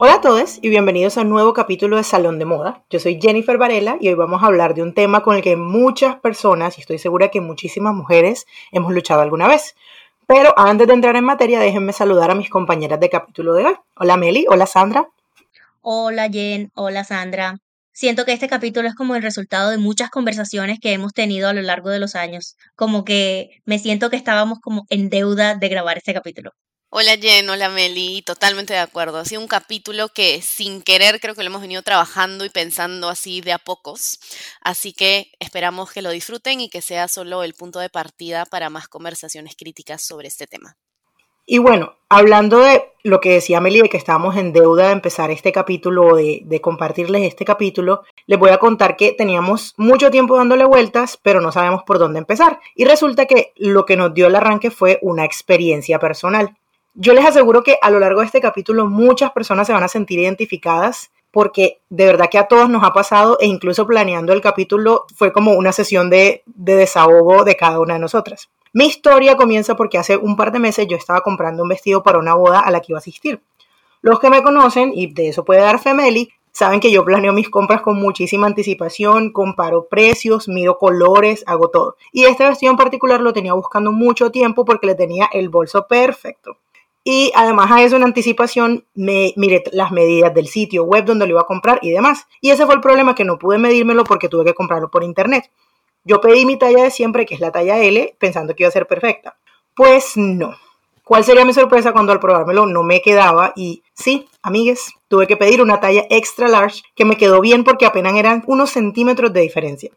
Hola a todos y bienvenidos a un nuevo capítulo de Salón de Moda. Yo soy Jennifer Varela y hoy vamos a hablar de un tema con el que muchas personas, y estoy segura que muchísimas mujeres, hemos luchado alguna vez. Pero antes de entrar en materia, déjenme saludar a mis compañeras de capítulo de hoy. Hola Meli, hola Sandra. Hola Jen, hola Sandra. Siento que este capítulo es como el resultado de muchas conversaciones que hemos tenido a lo largo de los años. Como que me siento que estábamos como en deuda de grabar este capítulo. Hola Jen, hola Meli, totalmente de acuerdo. Ha sido un capítulo que sin querer creo que lo hemos venido trabajando y pensando así de a pocos. Así que esperamos que lo disfruten y que sea solo el punto de partida para más conversaciones críticas sobre este tema. Y bueno, hablando de lo que decía Meli, de que estábamos en deuda de empezar este capítulo, de, de compartirles este capítulo, les voy a contar que teníamos mucho tiempo dándole vueltas, pero no sabemos por dónde empezar. Y resulta que lo que nos dio el arranque fue una experiencia personal. Yo les aseguro que a lo largo de este capítulo muchas personas se van a sentir identificadas porque de verdad que a todos nos ha pasado e incluso planeando el capítulo fue como una sesión de, desahogo de cada una de nosotras. Mi historia comienza porque hace un par de meses yo estaba comprando un vestido para una boda a la que iba a asistir. Los que me conocen, y de eso puede dar Femeli, saben que yo planeo mis compras con muchísima anticipación, comparo precios, mido colores, hago todo. Y este vestido en particular lo tenía buscando mucho tiempo porque le tenía el bolso perfecto. Y además a eso en anticipación me miré las medidas del sitio web donde lo iba a comprar y demás. Y ese fue el problema que no pude medírmelo porque tuve que comprarlo por internet. Yo pedí mi talla de siempre, que es la talla L, pensando que iba a ser perfecta. Pues no. ¿Cuál sería mi sorpresa cuando al probármelo no me quedaba? Y sí, amigues, tuve que pedir una talla extra large que me quedó bien porque apenas eran unos centímetros de diferencia.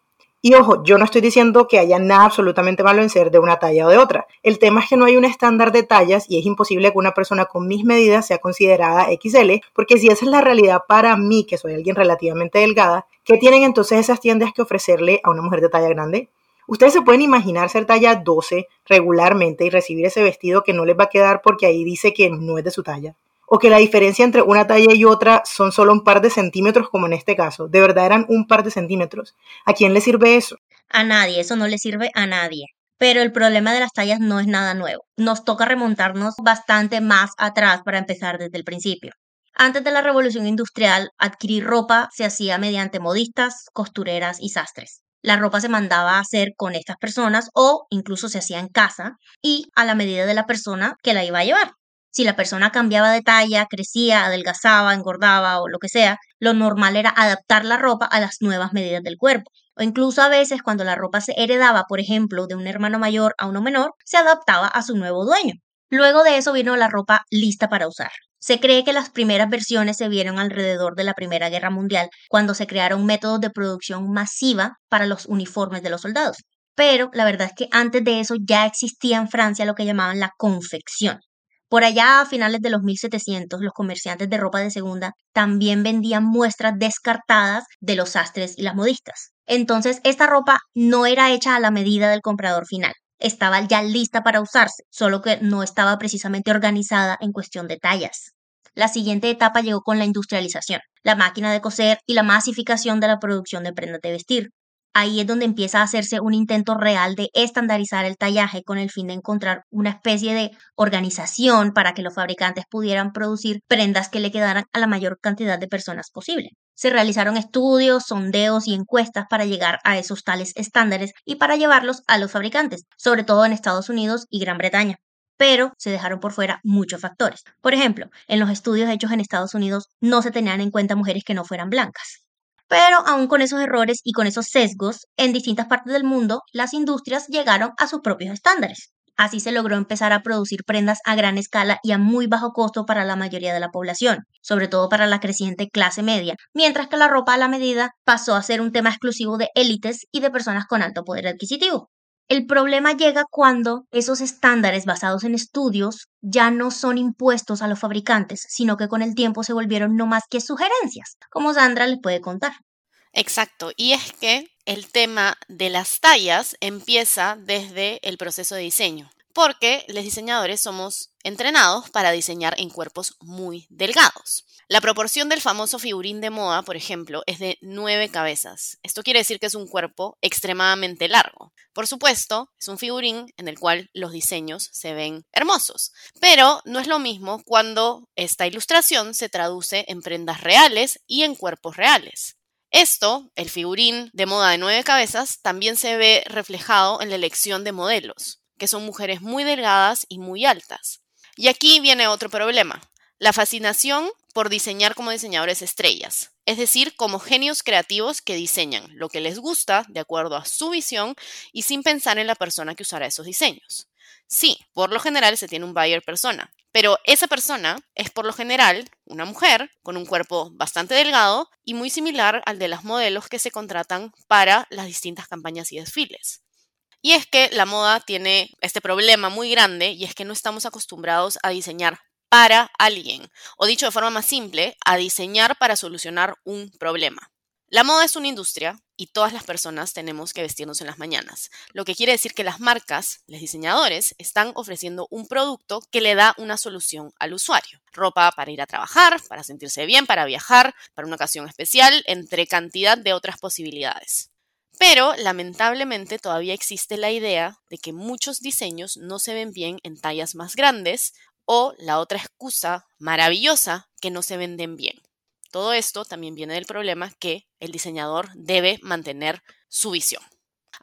Y ojo, yo no estoy diciendo que haya nada absolutamente malo en ser de una talla o de otra. El tema es que no hay un estándar de tallas y es imposible que una persona con mis medidas sea considerada XL, porque si esa es la realidad para mí, que soy alguien relativamente delgada, ¿qué tienen entonces esas tiendas que ofrecerle a una mujer de talla grande? Ustedes se pueden imaginar ser talla 12 regularmente y recibir ese vestido que no les va a quedar porque ahí dice que no es de su talla o que la diferencia entre una talla y otra son solo un par de centímetros, como en este caso. De verdad eran un par de centímetros. ¿A quién le sirve eso? A nadie, eso no le sirve a nadie. Pero el problema de las tallas no es nada nuevo. Nos toca remontarnos bastante más atrás para empezar desde el principio. Antes de la revolución industrial, adquirir ropa se hacía mediante modistas, costureras y sastres. La ropa se mandaba a hacer con estas personas o incluso se hacía en casa y a la medida de la persona que la iba a llevar. Si la persona cambiaba de talla, crecía, adelgazaba, engordaba o lo que sea, lo normal era adaptar la ropa a las nuevas medidas del cuerpo. O incluso a veces cuando la ropa se heredaba, por ejemplo, de un hermano mayor a uno menor, se adaptaba a su nuevo dueño. Luego de eso vino la ropa lista para usar. Se cree que las primeras versiones se vieron alrededor de la Primera Guerra Mundial, cuando se crearon métodos de producción masiva para los uniformes de los soldados. Pero la verdad es que antes de eso ya existía en Francia lo que llamaban la confección. Por allá a finales de los 1700, los comerciantes de ropa de segunda también vendían muestras descartadas de los sastres y las modistas. Entonces, esta ropa no era hecha a la medida del comprador final. Estaba ya lista para usarse, solo que no estaba precisamente organizada en cuestión de tallas. La siguiente etapa llegó con la industrialización, la máquina de coser y la masificación de la producción de prendas de vestir ahí es donde empieza a hacerse un intento real de estandarizar el tallaje con el fin de encontrar una especie de organización para que los fabricantes pudieran producir prendas que le quedaran a la mayor cantidad de personas posible. Se realizaron estudios, sondeos y encuestas para llegar a esos tales estándares y para llevarlos a los fabricantes, sobre todo en Estados Unidos y Gran Bretaña pero se dejaron por fuera muchos factores. Por ejemplo, en los estudios hechos en Estados Unidos no se tenían en cuenta mujeres que no fueran blancas. Pero aún con esos errores y con esos sesgos, en distintas partes del mundo, las industrias llegaron a sus propios estándares. Así se logró empezar a producir prendas a gran escala y a muy bajo costo para la mayoría de la población, sobre todo para la creciente clase media, mientras que la ropa a la medida pasó a ser un tema exclusivo de élites y de personas con alto poder adquisitivo. El problema llega cuando esos estándares basados en estudios ya no son impuestos a los fabricantes, sino que con el tiempo se volvieron no más que sugerencias, como Sandra les puede contar. Exacto, y es que el tema de las tallas empieza desde el proceso de diseño, porque los diseñadores somos entrenados para diseñar en cuerpos muy delgados. La proporción del famoso figurín de moda, por ejemplo, es de nueve cabezas. Esto quiere decir que es un cuerpo extremadamente largo. Por supuesto, es un figurín en el cual los diseños se ven hermosos, pero no es lo mismo cuando esta ilustración se traduce en prendas reales y en cuerpos reales. Esto, el figurín de moda de nueve cabezas, también se ve reflejado en la elección de modelos, que son mujeres muy delgadas y muy altas. Y aquí viene otro problema, la fascinación por diseñar como diseñadores estrellas, es decir, como genios creativos que diseñan lo que les gusta de acuerdo a su visión y sin pensar en la persona que usará esos diseños. Sí, por lo general se tiene un buyer persona, pero esa persona es por lo general una mujer con un cuerpo bastante delgado y muy similar al de las modelos que se contratan para las distintas campañas y desfiles. Y es que la moda tiene este problema muy grande y es que no estamos acostumbrados a diseñar para alguien, o dicho de forma más simple, a diseñar para solucionar un problema. La moda es una industria y todas las personas tenemos que vestirnos en las mañanas, lo que quiere decir que las marcas, los diseñadores, están ofreciendo un producto que le da una solución al usuario. Ropa para ir a trabajar, para sentirse bien, para viajar, para una ocasión especial, entre cantidad de otras posibilidades. Pero lamentablemente todavía existe la idea de que muchos diseños no se ven bien en tallas más grandes o la otra excusa maravillosa que no se venden bien. Todo esto también viene del problema que el diseñador debe mantener su visión.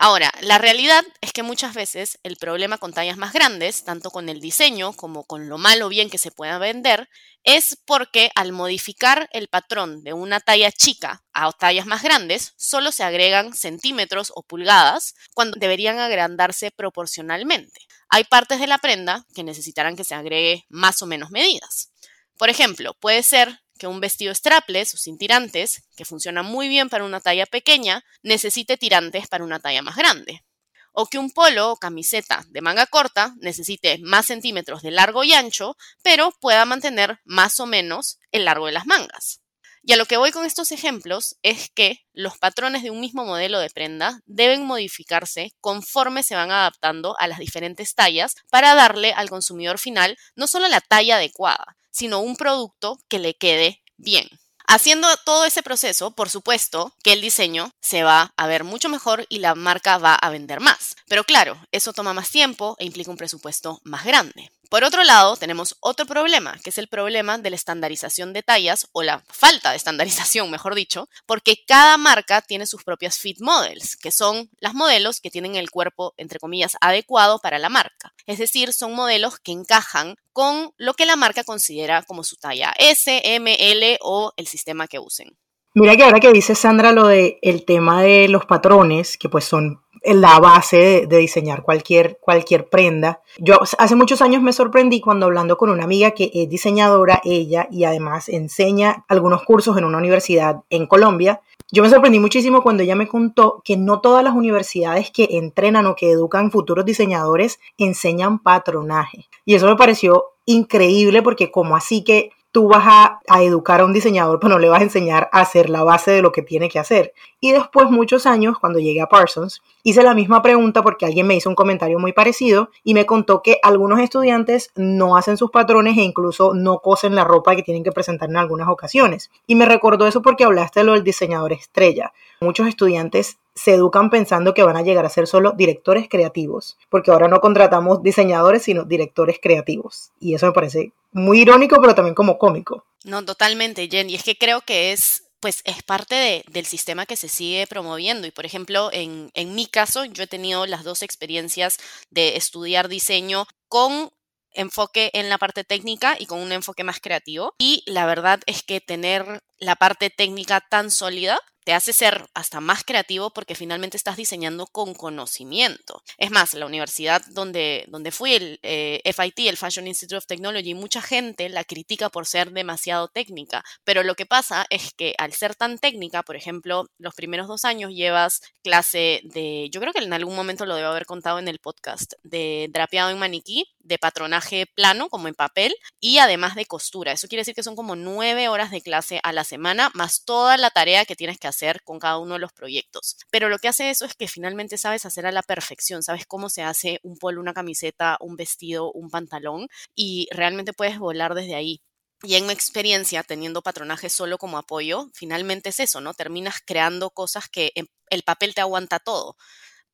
Ahora, la realidad es que muchas veces el problema con tallas más grandes, tanto con el diseño como con lo malo bien que se pueda vender, es porque al modificar el patrón de una talla chica a tallas más grandes, solo se agregan centímetros o pulgadas cuando deberían agrandarse proporcionalmente. Hay partes de la prenda que necesitarán que se agregue más o menos medidas. Por ejemplo, puede ser que un vestido strapless o sin tirantes, que funciona muy bien para una talla pequeña, necesite tirantes para una talla más grande. O que un polo o camiseta de manga corta necesite más centímetros de largo y ancho, pero pueda mantener más o menos el largo de las mangas. Y a lo que voy con estos ejemplos es que los patrones de un mismo modelo de prenda deben modificarse conforme se van adaptando a las diferentes tallas para darle al consumidor final no solo la talla adecuada, sino un producto que le quede bien. Haciendo todo ese proceso, por supuesto que el diseño se va a ver mucho mejor y la marca va a vender más. Pero claro, eso toma más tiempo e implica un presupuesto más grande. Por otro lado, tenemos otro problema, que es el problema de la estandarización de tallas o la falta de estandarización, mejor dicho, porque cada marca tiene sus propias fit models, que son las modelos que tienen el cuerpo, entre comillas, adecuado para la marca. Es decir, son modelos que encajan con lo que la marca considera como su talla S, M, L o el sistema que usen. Mira que ahora que dice Sandra lo de el tema de los patrones, que pues son la base de, diseñar cualquier, cualquier prenda. Yo hace muchos años me sorprendí cuando hablando con una amiga que es diseñadora, ella, y además enseña algunos cursos en una universidad en Colombia. Yo me sorprendí muchísimo cuando ella me contó que no todas las universidades que entrenan o que educan futuros diseñadores enseñan patronaje. Y eso me pareció increíble porque como así que tú vas a, educar a un diseñador, pero no le vas a enseñar a hacer la base de lo que tiene que hacer. Y después, muchos años, cuando llegué a Parsons, hice la misma pregunta porque alguien me hizo un comentario muy parecido y me contó que algunos estudiantes no hacen sus patrones e incluso no cosen la ropa que tienen que presentar en algunas ocasiones. Y me recordó eso porque hablaste de lo del diseñador estrella. Muchos estudiantes se educan pensando que van a llegar a ser solo directores creativos, porque ahora no contratamos diseñadores, sino directores creativos. Y eso me parece muy irónico, pero también como cómico. No, totalmente, Jen. Y es que creo que es pues es parte del sistema que se sigue promoviendo. Y por ejemplo, en, en mi caso, yo he tenido las dos experiencias de estudiar diseño con enfoque en la parte técnica y con un enfoque más creativo. Y la verdad es que tener la parte técnica tan sólida te hace ser hasta más creativo porque finalmente estás diseñando con conocimiento. Es más, la universidad donde, donde fui, el eh, FIT, el Fashion Institute of Technology, mucha gente la critica por ser demasiado técnica, pero lo que pasa es que al ser tan técnica, por ejemplo, los primeros dos años llevas clase de, yo creo que en algún momento lo debo haber contado en el podcast, de drapeado en maniquí, de patronaje plano, como en papel, y además de costura. Eso quiere decir que son como nueve horas de clase a la semana, más toda la tarea que tienes que hacer con cada uno de los proyectos. Pero lo que hace eso es que finalmente sabes hacer a la perfección, sabes cómo se hace un polo, una camiseta, un vestido, un pantalón, y realmente puedes volar desde ahí. Y en mi experiencia, teniendo patronaje solo como apoyo, finalmente es eso, ¿no? Terminas creando cosas que el papel te aguanta todo,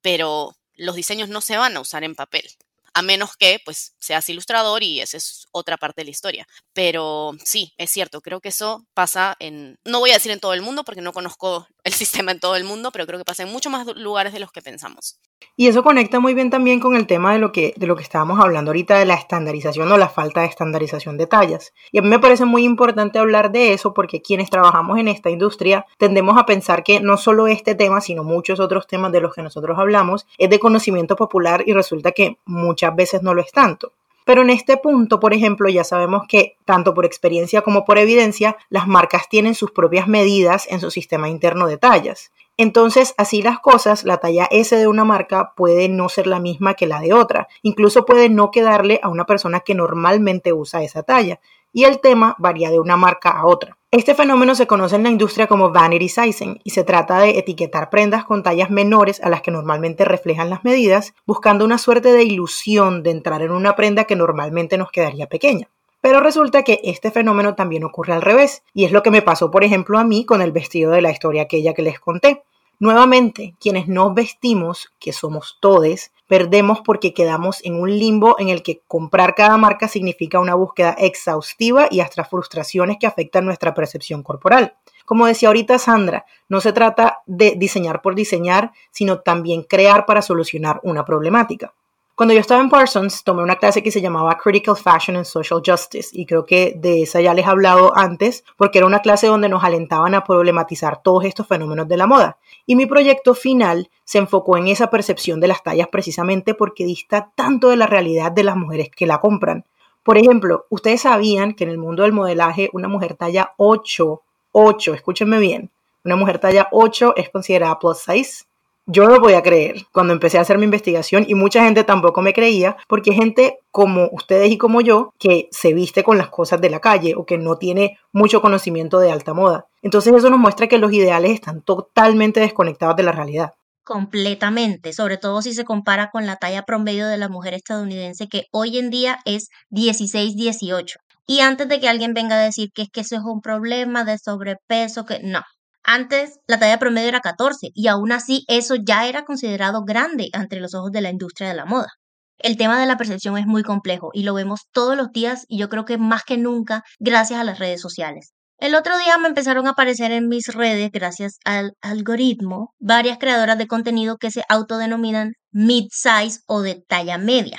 pero los diseños no se van a usar en papel a menos que pues seas ilustrador y esa es otra parte de la historia. Pero sí, es cierto, creo que eso pasa en, no voy a decir en todo el mundo porque no conozco el sistema en todo el mundo, pero creo que pasa en muchos más lugares de los que pensamos. Y eso conecta muy bien también con el tema de lo que, de lo que estábamos hablando ahorita de la estandarización o la falta de estandarización de tallas. Y a mí me parece muy importante hablar de eso porque quienes trabajamos en esta industria tendemos a pensar que no solo este tema, sino muchos otros temas de los que nosotros hablamos es de conocimiento popular y resulta que muchas veces no lo es tanto. Pero en este punto, por ejemplo, ya sabemos que tanto por experiencia como por evidencia, las marcas tienen sus propias medidas en su sistema interno de tallas. Entonces, así las cosas, la talla S de una marca puede no ser la misma que la de otra. Incluso puede no quedarle a una persona que normalmente usa esa talla. Y el tema varía de una marca a otra. Este fenómeno se conoce en la industria como vanity sizing y se trata de etiquetar prendas con tallas menores a las que normalmente reflejan las medidas, buscando una suerte de ilusión de entrar en una prenda que normalmente nos quedaría pequeña. Pero resulta que este fenómeno también ocurre al revés, y es lo que me pasó, por ejemplo, a mí con el vestido de la historia aquella que les conté. Nuevamente, quienes nos vestimos, que somos todes, perdemos porque quedamos en un limbo en el que comprar cada marca significa una búsqueda exhaustiva y hasta frustraciones que afectan nuestra percepción corporal. Como decía ahorita Sandra, no se trata de diseñar por diseñar, sino también crear para solucionar una problemática. Cuando yo estaba en Parsons, tomé una clase que se llamaba Critical Fashion and Social Justice y creo que de esa ya les he hablado antes porque era una clase donde nos alentaban a problematizar todos estos fenómenos de la moda. Y mi proyecto final se enfocó en esa percepción de las tallas precisamente porque dista tanto de la realidad de las mujeres que la compran. Por ejemplo, ustedes sabían que en el mundo del modelaje una mujer talla 8, 8, escúchenme bien, una mujer talla 8 es considerada plus size yo no podía creer cuando empecé a hacer mi investigación y mucha gente tampoco me creía porque gente como ustedes y como yo que se viste con las cosas de la calle o que no tiene mucho conocimiento de alta moda. Entonces eso nos muestra que los ideales están totalmente desconectados de la realidad. Completamente, sobre todo si se compara con la talla promedio de la mujer estadounidense que hoy en día es 16-18. Y antes de que alguien venga a decir que es que eso es un problema de sobrepeso, que no, antes la talla promedio era 14 y aún así eso ya era considerado grande ante los ojos de la industria de la moda. El tema de la percepción es muy complejo y lo vemos todos los días y yo creo que más que nunca gracias a las redes sociales. El otro día me empezaron a aparecer en mis redes, gracias al algoritmo, varias creadoras de contenido que se autodenominan mid-size o de talla media.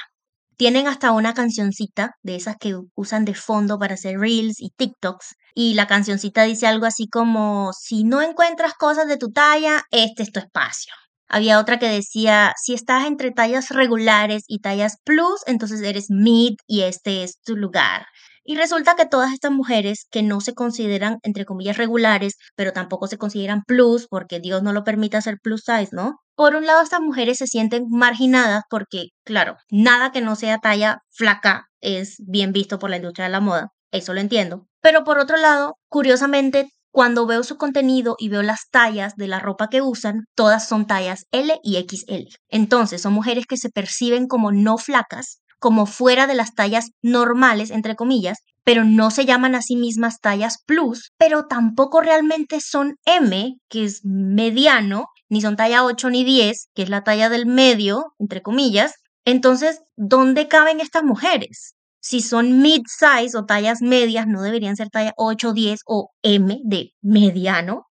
Tienen hasta una cancioncita de esas que usan de fondo para hacer reels y TikToks. Y la cancioncita dice algo así como, si no encuentras cosas de tu talla, este es tu espacio. Había otra que decía, si estás entre tallas regulares y tallas plus, entonces eres mid y este es tu lugar. Y resulta que todas estas mujeres que no se consideran, entre comillas, regulares, pero tampoco se consideran plus, porque Dios no lo permite hacer plus size, ¿no? Por un lado, estas mujeres se sienten marginadas porque, claro, nada que no sea talla flaca es bien visto por la industria de la moda, eso lo entiendo. Pero por otro lado, curiosamente, cuando veo su contenido y veo las tallas de la ropa que usan, todas son tallas L y XL. Entonces, son mujeres que se perciben como no flacas, como fuera de las tallas normales, entre comillas, pero no se llaman a sí mismas tallas plus, pero tampoco realmente son M, que es mediano, ni son talla 8 ni 10, que es la talla del medio, entre comillas. Entonces, ¿dónde caben estas mujeres? Si son mid-size o tallas medias, no deberían ser talla 8, 10 o M de mediano.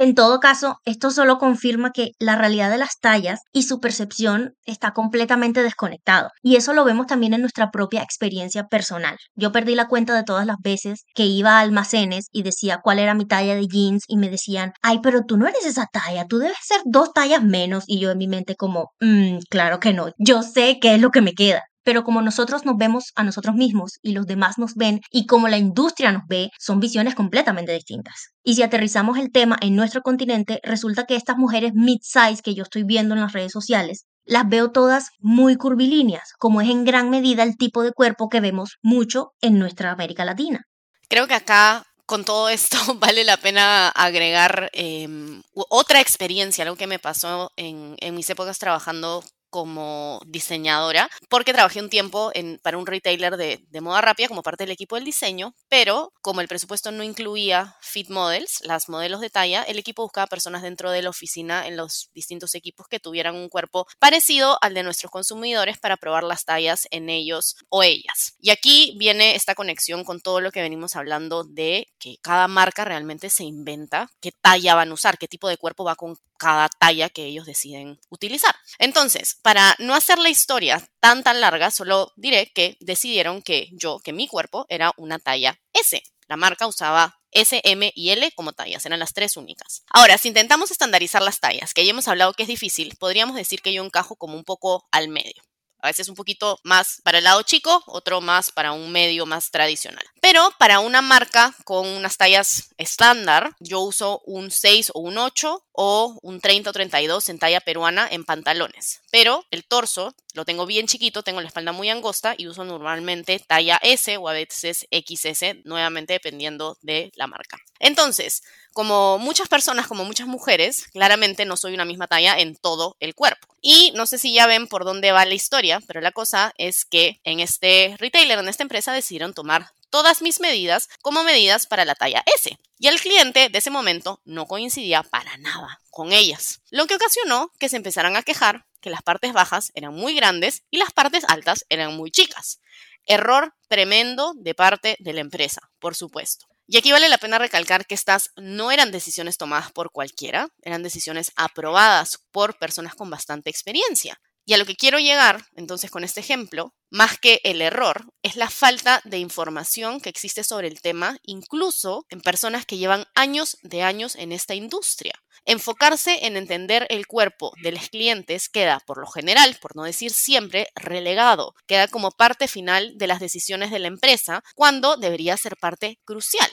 En todo caso, esto solo confirma que la realidad de las tallas y su percepción está completamente desconectado. Y eso lo vemos también en nuestra propia experiencia personal. Yo perdí la cuenta de todas las veces que iba a almacenes y decía cuál era mi talla de jeans y me decían, ay, pero tú no eres esa talla, tú debes ser dos tallas menos. Y yo en mi mente como, mmm, claro que no, yo sé qué es lo que me queda pero como nosotros nos vemos a nosotros mismos y los demás nos ven y como la industria nos ve, son visiones completamente distintas. Y si aterrizamos el tema en nuestro continente, resulta que estas mujeres mid-size que yo estoy viendo en las redes sociales, las veo todas muy curvilíneas, como es en gran medida el tipo de cuerpo que vemos mucho en nuestra América Latina. Creo que acá con todo esto vale la pena agregar em, otra experiencia, algo que me pasó en, en, mis épocas trabajando como diseñadora, porque trabajé un tiempo para un retailer de, de, moda rápida como parte del equipo del diseño, pero como el presupuesto no incluía fit models, las modelos de talla, el equipo buscaba personas dentro de la oficina en los distintos equipos que tuvieran un cuerpo parecido al de nuestros consumidores para probar las tallas en ellos o ellas. Y aquí viene esta conexión con todo lo que venimos hablando de que cada marca realmente se inventa qué talla van a usar, qué tipo de cuerpo va con cada talla que ellos deciden utilizar. Entonces, para no hacer la historia tan tan larga, solo diré que decidieron que yo, que mi cuerpo era una talla S. La marca usaba S, M y L como tallas, eran las tres únicas. Ahora, si intentamos estandarizar las tallas, que ya hemos hablado que es difícil, podríamos decir que yo encajo como un poco al medio. A veces un poquito más para el lado chico, otro más para un medio más tradicional. Pero para una marca con unas tallas estándar, yo uso un 6 o un 8 o un 30 o 32 en talla peruana en pantalones. Pero el torso lo tengo bien chiquito, tengo la espalda muy angosta y uso normalmente talla S o a veces XS, nuevamente dependiendo de la marca. Entonces, como muchas personas, como muchas mujeres, claramente no soy una misma talla en todo el cuerpo. Y no sé si ya ven por dónde va la historia, pero la cosa es que en este retailer, en esta empresa, decidieron tomar todas mis medidas como medidas para la talla S. Y el cliente de ese momento no coincidía para nada con ellas, lo que ocasionó que se empezaran a quejar que las partes bajas eran muy grandes y las partes altas eran muy chicas. Error tremendo de parte de la empresa, por supuesto. Y aquí vale la pena recalcar que estas no eran decisiones tomadas por cualquiera, eran decisiones aprobadas por personas con bastante experiencia. Y a lo que quiero llegar, entonces, con este ejemplo, más que el error, es la falta de información que existe sobre el tema, incluso en personas que llevan años de años en esta industria. Enfocarse en entender el cuerpo de los clientes queda, por lo general, por no decir siempre, relegado, queda como parte final de las decisiones de la empresa, cuando debería ser parte crucial.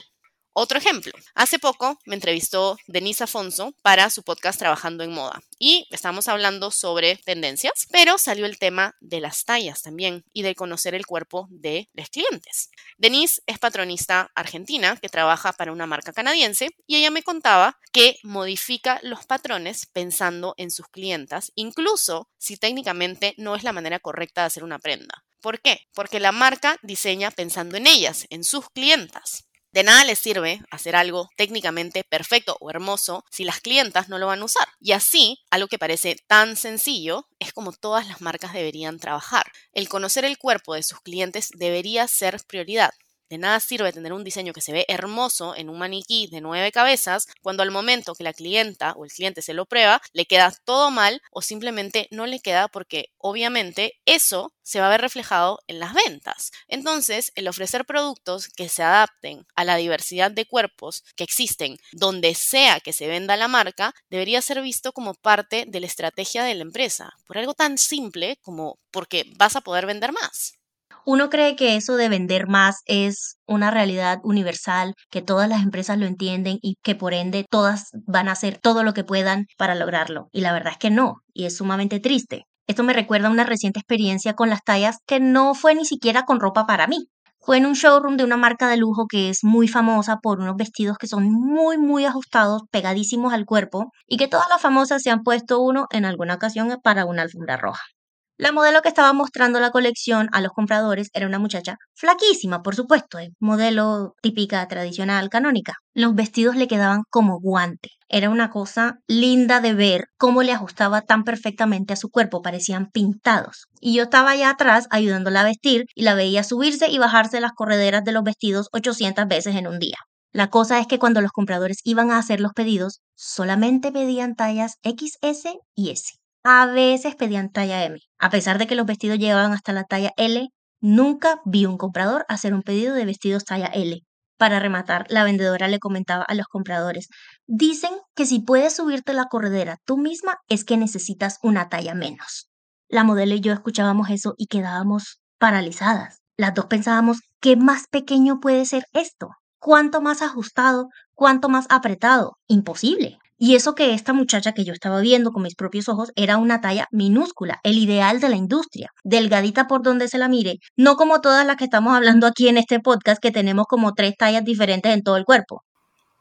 Otro ejemplo, hace poco me entrevistó Denise Afonso para su podcast Trabajando en Moda y estamos hablando sobre tendencias, pero salió el tema de las tallas también y de conocer el cuerpo de los clientes. Denise es patronista argentina que trabaja para una marca canadiense y ella me contaba que modifica los patrones pensando en sus clientas, incluso si técnicamente no es la manera correcta de hacer una prenda. ¿Por qué? Porque la marca diseña pensando en ellas, en sus clientas. De nada les sirve hacer algo técnicamente perfecto o hermoso si las clientas no lo van a usar. Y así, algo que parece tan sencillo es como todas las marcas deberían trabajar. El conocer el cuerpo de sus clientes debería ser prioridad. De nada sirve tener un diseño que se ve hermoso en un maniquí de nueve cabezas cuando al momento que la clienta o el cliente se lo prueba le queda todo mal o simplemente no le queda porque obviamente eso se va a ver reflejado en las ventas. Entonces, el ofrecer productos que se adapten a la diversidad de cuerpos que existen donde sea que se venda la marca debería ser visto como parte de la estrategia de la empresa, por algo tan simple como porque vas a poder vender más. Uno cree que eso de vender más es una realidad universal, que todas las empresas lo entienden y que por ende todas van a hacer todo lo que puedan para lograrlo. Y la verdad es que no, y es sumamente triste. Esto me recuerda a una reciente experiencia con las tallas que no fue ni siquiera con ropa para mí. Fue en un showroom de una marca de lujo que es muy famosa por unos vestidos que son muy, muy ajustados, pegadísimos al cuerpo, y que todas las famosas se han puesto uno en alguna ocasión para una alfombra roja. La modelo que estaba mostrando la colección a los compradores era una muchacha flaquísima, por supuesto, modelo típica, tradicional, canónica. Los vestidos le quedaban como guante. Era una cosa linda de ver cómo le ajustaba tan perfectamente a su cuerpo, parecían pintados. Y yo estaba allá atrás ayudándola a vestir y la veía subirse y bajarse las correderas de los vestidos 800 veces en un día. La cosa es que cuando los compradores iban a hacer los pedidos, solamente pedían tallas XS y S. A veces pedían talla M. A pesar de que los vestidos llegaban hasta la talla L, nunca vi un comprador hacer un pedido de vestidos talla L. Para rematar, la vendedora le comentaba a los compradores, dicen que si puedes subirte la corredera tú misma es que necesitas una talla menos. La modelo y yo escuchábamos eso y quedábamos paralizadas. Las dos pensábamos, ¿qué más pequeño puede ser esto? ¿Cuánto más ajustado? ¿Cuánto más apretado? Imposible. Y eso que esta muchacha que yo estaba viendo con mis propios ojos era una talla minúscula, el ideal de la industria, delgadita por donde se la mire, no como todas las que estamos hablando aquí en este podcast que tenemos como tres tallas diferentes en todo el cuerpo.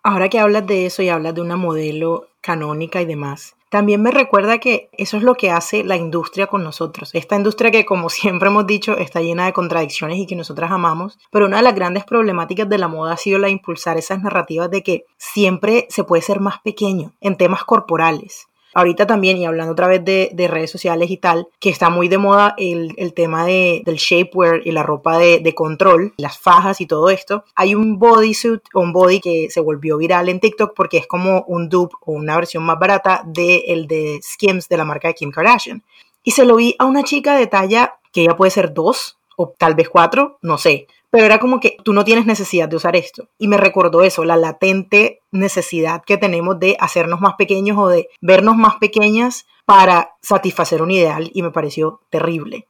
Ahora que hablas de eso y hablas de una modelo canónica y demás, también me recuerda que eso es lo que hace la industria con nosotros. Esta industria que, como siempre hemos dicho, está llena de contradicciones y que nosotras amamos, pero una de las grandes problemáticas de la moda ha sido la impulsar esas narrativas de que siempre se puede ser más pequeño en temas corporales ahorita también, y hablando otra vez de, redes sociales y tal, que está muy de moda el, tema de, del shapewear y la ropa de, control, las fajas y todo esto. Hay un bodysuit o un body que se volvió viral en TikTok porque es como un dupe o una versión más barata de de Skims de la marca de Kim Kardashian. Y se lo vi a una chica de talla que ya puede ser dos o tal vez cuatro, no sé pero era como que tú no tienes necesidad de usar esto. Y me recordó eso, la latente necesidad que tenemos de hacernos más pequeños o de vernos más pequeñas para satisfacer un ideal y me pareció terrible.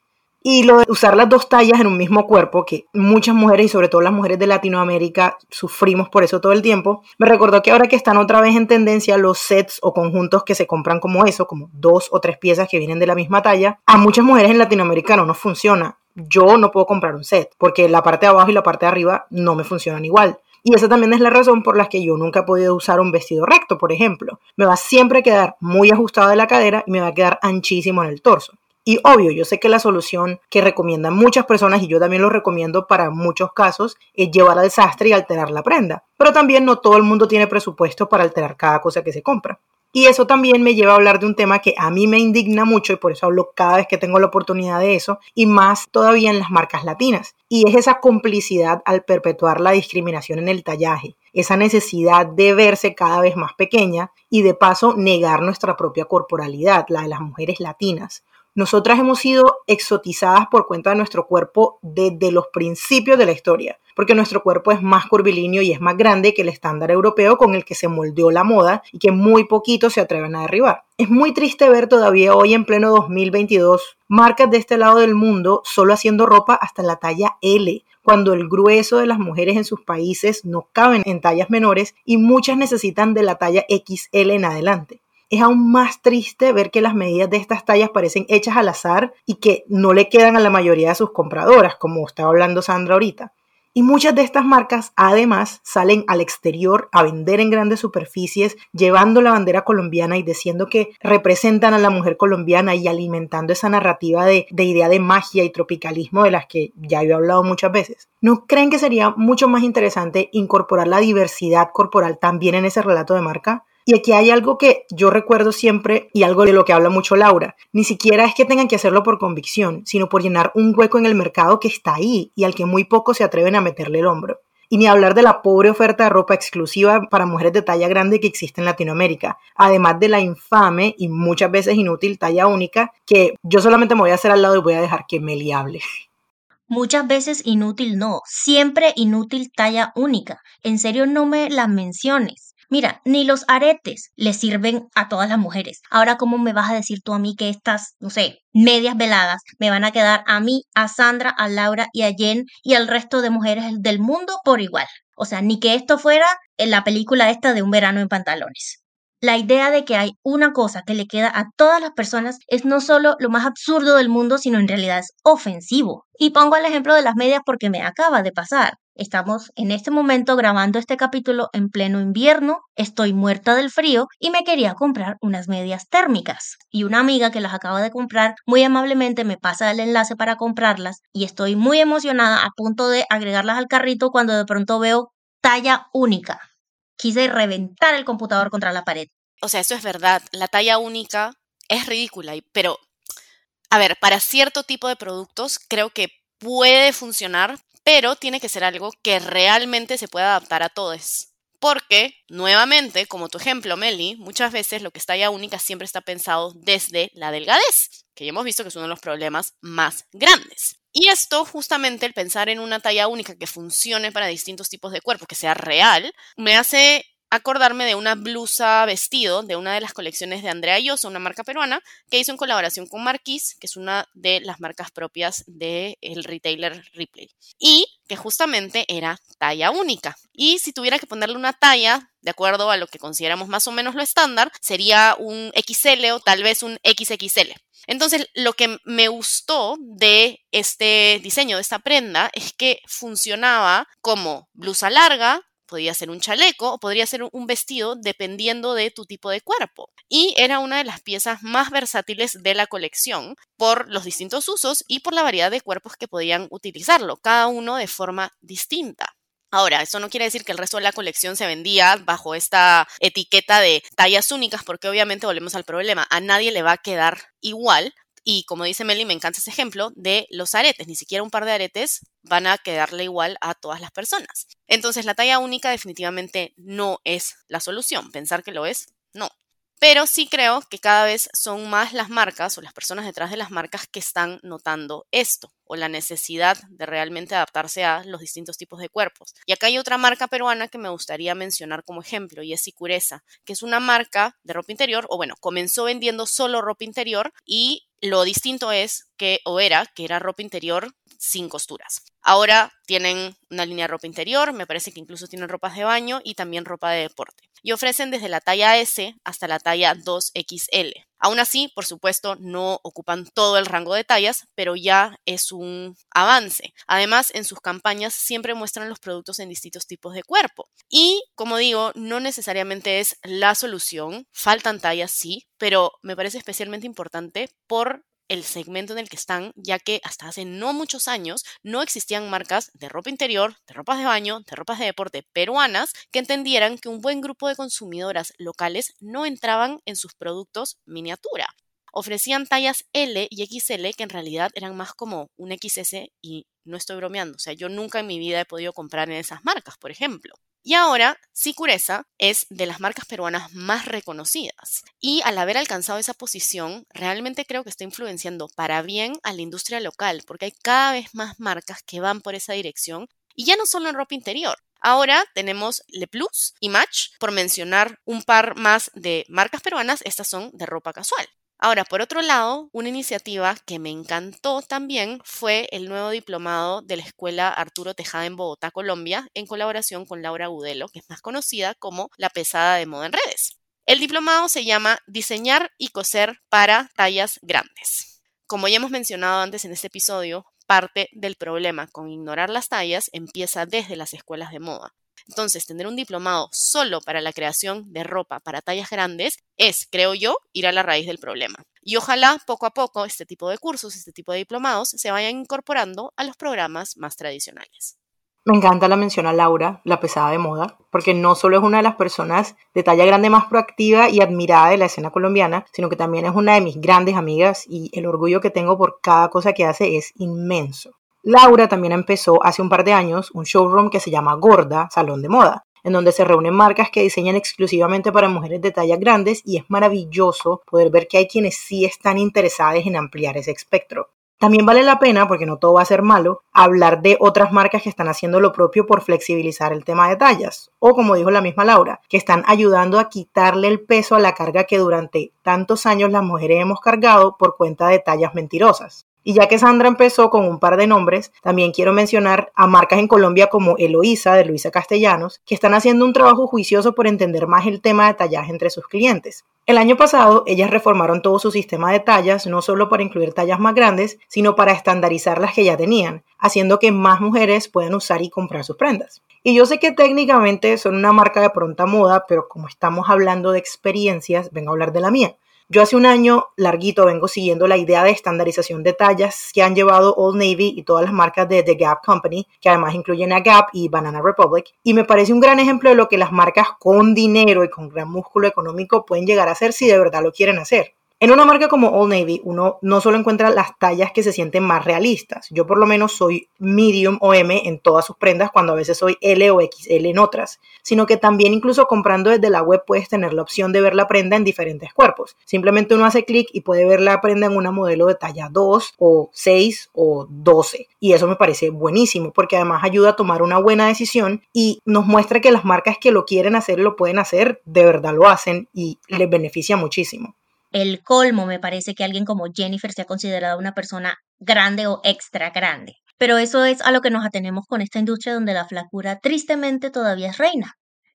Y lo de usar las dos tallas en un mismo cuerpo, que muchas mujeres y sobre todo las mujeres de Latinoamérica sufrimos por eso todo el tiempo, me recordó que ahora que están otra vez en tendencia los sets o conjuntos que se compran como eso, como dos o tres piezas que vienen de la misma talla, a muchas mujeres en Latinoamérica no nos funciona yo no puedo comprar un set porque la parte de abajo y la parte de arriba no me funcionan igual. Y esa también es la razón por la que yo nunca he podido usar un vestido recto, por ejemplo. Me va siempre a quedar muy ajustado de la cadera y me va a quedar anchísimo en el torso. Y obvio, yo sé que la solución que recomiendan muchas personas, y yo también lo recomiendo para muchos casos, es llevar al sastre y alterar la prenda. Pero también no todo el mundo tiene presupuesto para alterar cada cosa que se compra. Y eso también me lleva a hablar de un tema que a mí me indigna mucho y por eso hablo cada vez que tengo la oportunidad de eso y más todavía en las marcas latinas. Y es esa complicidad al perpetuar la discriminación en el tallaje, esa necesidad de verse cada vez más pequeña y de paso negar nuestra propia corporalidad, la de las mujeres latinas. Nosotras hemos sido exotizadas por cuenta de nuestro cuerpo desde los principios de la historia, porque nuestro cuerpo es más curvilíneo y es más grande que el estándar europeo con el que se moldeó la moda y que muy poquitos se atreven a derribar. Es muy triste ver todavía hoy en pleno 2022 marcas de este lado del mundo solo haciendo ropa hasta la talla L, cuando el grueso de las mujeres en sus países no caben en tallas menores y muchas necesitan de la talla XL en adelante es aún más triste ver que las medidas de estas tallas parecen hechas al azar y que no le quedan a la mayoría de sus compradoras, como estaba hablando Sandra ahorita. Y muchas de estas marcas además salen al exterior a vender en grandes superficies, llevando la bandera colombiana y diciendo que representan a la mujer colombiana y alimentando esa narrativa de, de idea de magia y tropicalismo de las que ya he hablado muchas veces. ¿No creen que sería mucho más interesante incorporar la diversidad corporal también en ese relato de marca? Y aquí hay algo que yo recuerdo siempre y algo de lo que habla mucho Laura. Ni siquiera es que tengan que hacerlo por convicción, sino por llenar un hueco en el mercado que está ahí y al que muy pocos se atreven a meterle el hombro. Y ni hablar de la pobre oferta de ropa exclusiva para mujeres de talla grande que existe en Latinoamérica, además de la infame y muchas veces inútil talla única que yo solamente me voy a hacer al lado y voy a dejar que Meli hable. Muchas veces inútil no, siempre inútil talla única. En serio no me la menciones. Mira, ni los aretes le sirven a todas las mujeres. Ahora, ¿cómo me vas a decir tú a mí que estas, no sé, medias veladas me van a quedar a mí, a Sandra, a Laura y a Jen y al resto de mujeres del mundo por igual? O sea, ni que esto fuera la película esta de un verano en pantalones. La idea de que hay una cosa que le queda a todas las personas es no solo lo más absurdo del mundo, sino en realidad es ofensivo. Y pongo el ejemplo de las medias porque me acaba de pasar. Estamos en este momento grabando este capítulo en pleno invierno, estoy muerta del frío y me quería comprar unas medias térmicas. Y una amiga que las acaba de comprar muy amablemente me pasa el enlace para comprarlas y estoy muy emocionada a punto de agregarlas al carrito cuando de pronto veo talla única. Quise reventar el computador contra la pared. O sea, eso es verdad, la talla única es ridícula, pero a ver, para cierto tipo de productos creo que puede funcionar pero tiene que ser algo que realmente se pueda adaptar a todos. Porque, nuevamente, como tu ejemplo, Meli, muchas veces lo que es talla única siempre está pensado desde la delgadez, que ya hemos visto que es uno de los problemas más grandes. Y esto, justamente, el pensar en una talla única que funcione para distintos tipos de cuerpos, que sea real, me hace acordarme de una blusa vestido de una de las colecciones de Andrea Yoso, una marca peruana, que hizo en colaboración con Marquis, que es una de las marcas propias del retailer Ripley. Y que justamente era talla única. Y si tuviera que ponerle una talla, de acuerdo a lo que consideramos más o menos lo estándar, sería un XL o tal vez un XXL. Entonces, lo que me gustó de este diseño, de esta prenda, es que funcionaba como blusa larga, podría ser un chaleco o podría ser un vestido dependiendo de tu tipo de cuerpo. Y era una de las piezas más versátiles de la colección por los distintos usos y por la variedad de cuerpos que podían utilizarlo, cada uno de forma distinta. Ahora, eso no quiere decir que el resto de la colección se vendía bajo esta etiqueta de tallas únicas, porque obviamente volvemos al problema, a nadie le va a quedar igual, y como dice Meli, me encanta ese ejemplo de los aretes. Ni siquiera un par de aretes van a quedarle igual a todas las personas. Entonces, la talla única definitivamente no es la solución. Pensar que lo es, no. Pero sí creo que cada vez son más las marcas o las personas detrás de las marcas que están notando esto o la necesidad de realmente adaptarse a los distintos tipos de cuerpos. Y acá hay otra marca peruana que me gustaría mencionar como ejemplo y es Sicureza, que es una marca de ropa interior, o bueno, comenzó vendiendo solo ropa interior y lo distinto es que, o era, que era ropa interior sin costuras. Ahora tienen una línea de ropa interior, me parece que incluso tienen ropas de baño y también ropa de deporte. Y ofrecen desde la talla S hasta la talla 2XL. Aún así, por supuesto, no ocupan todo el rango de tallas, pero ya es un avance. Además, en sus campañas siempre muestran los productos en distintos tipos de cuerpo. Y, como digo, no necesariamente es la solución. Faltan tallas, sí, pero me parece especialmente importante por el segmento en el que están, ya que hasta hace no muchos años no existían marcas de ropa interior, de ropas de baño, de ropas de deporte peruanas que entendieran que un buen grupo de consumidoras locales no entraban en sus productos miniatura. Ofrecían tallas L y XL que en realidad eran más como un XS y no estoy bromeando, o sea, yo nunca en mi vida he podido comprar en esas marcas, por ejemplo. Y ahora, Sicureza es de las marcas peruanas más reconocidas. Y al haber alcanzado esa posición, realmente creo que está influenciando para bien a la industria local, porque hay cada vez más marcas que van por esa dirección. Y ya no solo en ropa interior. Ahora tenemos Le Plus y Match, por mencionar un par más de marcas peruanas, estas son de ropa casual. Ahora, por otro lado, una iniciativa que me encantó también fue el nuevo diplomado de la Escuela Arturo Tejada en Bogotá, Colombia, en colaboración con Laura Gudelo, que es más conocida como La Pesada de Moda en Redes. El diplomado se llama Diseñar y coser para tallas grandes. Como ya hemos mencionado antes en este episodio, parte del problema con ignorar las tallas empieza desde las escuelas de moda. Entonces, tener un diplomado solo para la creación de ropa para tallas grandes es, creo yo, ir a la raíz del problema. Y ojalá poco a poco este tipo de cursos, este tipo de diplomados se vayan incorporando a los programas más tradicionales. Me encanta la mención a Laura, la pesada de moda, porque no solo es una de las personas de talla grande más proactiva y admirada de la escena colombiana, sino que también es una de mis grandes amigas y el orgullo que tengo por cada cosa que hace es inmenso. Laura también empezó hace un par de años un showroom que se llama Gorda, Salón de Moda, en donde se reúnen marcas que diseñan exclusivamente para mujeres de tallas grandes y es maravilloso poder ver que hay quienes sí están interesadas en ampliar ese espectro. También vale la pena, porque no todo va a ser malo, hablar de otras marcas que están haciendo lo propio por flexibilizar el tema de tallas, o como dijo la misma Laura, que están ayudando a quitarle el peso a la carga que durante tantos años las mujeres hemos cargado por cuenta de tallas mentirosas. Y ya que Sandra empezó con un par de nombres, también quiero mencionar a marcas en Colombia como Eloísa de Luisa Castellanos, que están haciendo un trabajo juicioso por entender más el tema de tallaje entre sus clientes. El año pasado, ellas reformaron todo su sistema de tallas, no solo para incluir tallas más grandes, sino para estandarizar las que ya tenían, haciendo que más mujeres puedan usar y comprar sus prendas. Y yo sé que técnicamente son una marca de pronta moda, pero como estamos hablando de experiencias, vengo a hablar de la mía. Yo hace un año larguito vengo siguiendo la idea de estandarización de tallas que han llevado Old Navy y todas las marcas de The Gap Company, que además incluyen a Gap y Banana Republic, y me parece un gran ejemplo de lo que las marcas con dinero y con gran músculo económico pueden llegar a hacer si de verdad lo quieren hacer. En una marca como Old Navy, uno no solo encuentra las tallas que se sienten más realistas. Yo por lo menos soy medium o M en todas sus prendas cuando a veces soy L o XL en otras, sino que también incluso comprando desde la web puedes tener la opción de ver la prenda en diferentes cuerpos. Simplemente uno hace clic y puede ver la prenda en una modelo de talla 2 o 6 o 12. Y eso me parece buenísimo porque además ayuda a tomar una buena decisión y nos muestra que las marcas que lo quieren hacer lo pueden hacer, de verdad lo hacen y les beneficia muchísimo el colmo me parece que alguien como Jennifer sea considerada una persona grande o extra grande. Pero eso es a lo que nos atenemos con esta industria donde la flacura tristemente todavía es reina.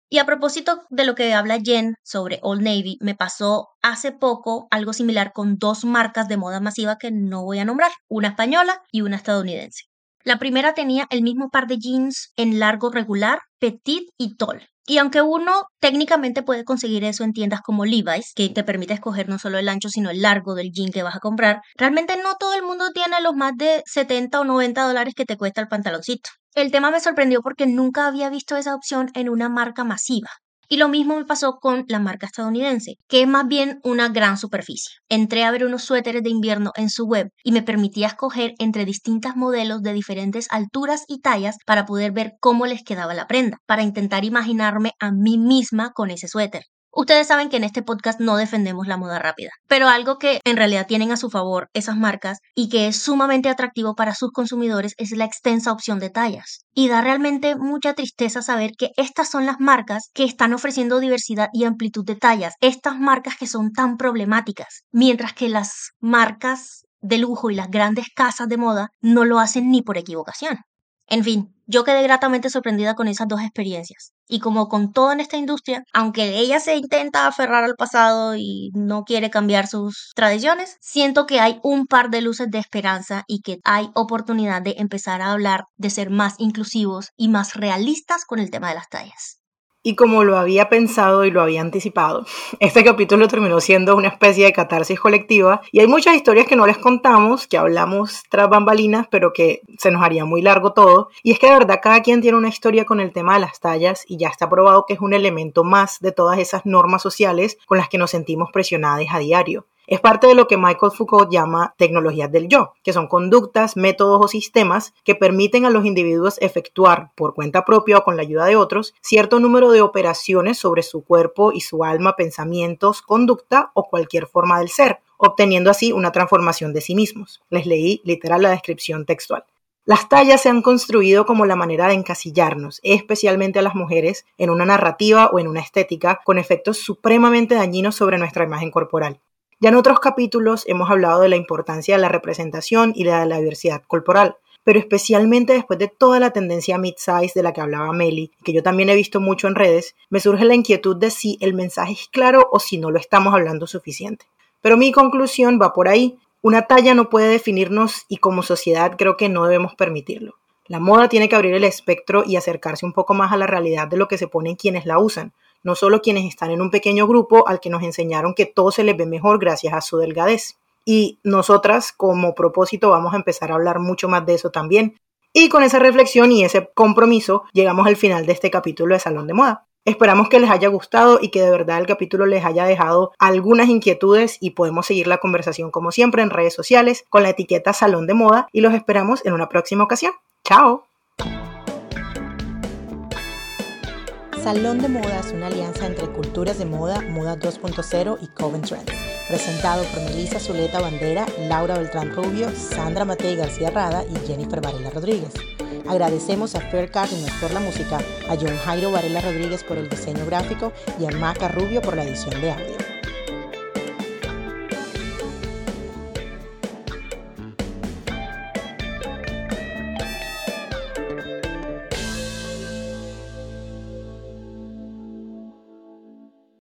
Y a propósito de lo que habla Jen sobre Old Navy, me pasó hace poco algo similar con dos marcas de moda masiva que no voy a nombrar, una española y una estadounidense. La primera tenía el mismo par de jeans en largo regular, petit y tall. Y aunque uno técnicamente puede conseguir eso en tiendas como Levi's, que te permite escoger no solo el ancho, sino el largo del jean que vas a comprar, realmente no todo el mundo tiene los más de 70 o 90 dólares que te cuesta el pantaloncito. El tema me sorprendió porque nunca había visto esa opción en una marca masiva. Y lo mismo me pasó con la marca estadounidense, que es más bien una gran superficie. Entré a ver unos suéteres de invierno en su web y me permitía escoger entre distintos modelos de diferentes alturas y tallas para poder ver cómo les quedaba la prenda, para intentar imaginarme a mí misma con ese suéter. Ustedes saben que en este podcast no defendemos la moda rápida, pero algo que en realidad tienen a su favor esas marcas y que es sumamente atractivo para sus consumidores es la extensa opción de tallas. Y da realmente mucha tristeza saber que estas son las marcas que están ofreciendo diversidad y amplitud de tallas, estas marcas que son tan problemáticas, mientras que las marcas de lujo y las grandes casas de moda no lo hacen ni por equivocación. En fin, yo quedé gratamente sorprendida con esas dos experiencias. Y como con todo en esta industria, aunque ella se intenta aferrar al pasado y no quiere cambiar sus tradiciones, siento que hay un par de luces de esperanza y que hay oportunidad de empezar a hablar de ser más inclusivos y más realistas con el tema de las tallas. Y como lo había pensado y lo había anticipado, este capítulo terminó siendo una especie de catarsis colectiva y hay muchas historias que no les contamos, que hablamos tras bambalinas, pero que se nos haría muy largo todo. Y es que de verdad cada quien tiene una historia con el tema de las tallas y ya está probado que es un elemento más de todas esas normas sociales con las que nos sentimos presionadas a diario. Es parte de lo que Michael Foucault llama tecnologías del yo, que son conductas, métodos o sistemas que permiten a los individuos efectuar por cuenta propia o con la ayuda de otros cierto número de operaciones sobre su cuerpo y su alma, pensamientos, conducta o cualquier forma del ser, obteniendo así una transformación de sí mismos. Les leí literal la descripción textual. Las tallas se han construido como la manera de encasillarnos, especialmente a las mujeres, en una narrativa o en una estética con efectos supremamente dañinos sobre nuestra imagen corporal. Ya en otros capítulos hemos hablado de la importancia de la representación y de la diversidad corporal, pero especialmente después de toda la tendencia mid-size de la que hablaba Meli, que yo también he visto mucho en redes, me surge la inquietud de si el mensaje es claro o si no lo estamos hablando suficiente. Pero mi conclusión va por ahí. Una talla no puede definirnos y como sociedad creo que no debemos permitirlo. La moda tiene que abrir el espectro y acercarse un poco más a la realidad de lo que se ponen quienes la usan, no solo quienes están en un pequeño grupo al que nos enseñaron que todo se les ve mejor gracias a su delgadez. Y nosotras como propósito vamos a empezar a hablar mucho más de eso también. Y con esa reflexión y ese compromiso llegamos al final de este capítulo de Salón de Moda. Esperamos que les haya gustado y que de verdad el capítulo les haya dejado algunas inquietudes y podemos seguir la conversación como siempre en redes sociales con la etiqueta Salón de Moda y los esperamos en una próxima ocasión. ¡Chao! Salón de Moda es una alianza entre Culturas de Moda, Moda 2.0 y Coven Trends, presentado por Melissa Zuleta Bandera, Laura Beltrán Rubio, Sandra Matei García Rada y Jennifer Varela Rodríguez. Agradecemos a Fair Cardinals por la música, a John Jairo Varela Rodríguez por el diseño gráfico y a Maca Rubio por la edición de audio.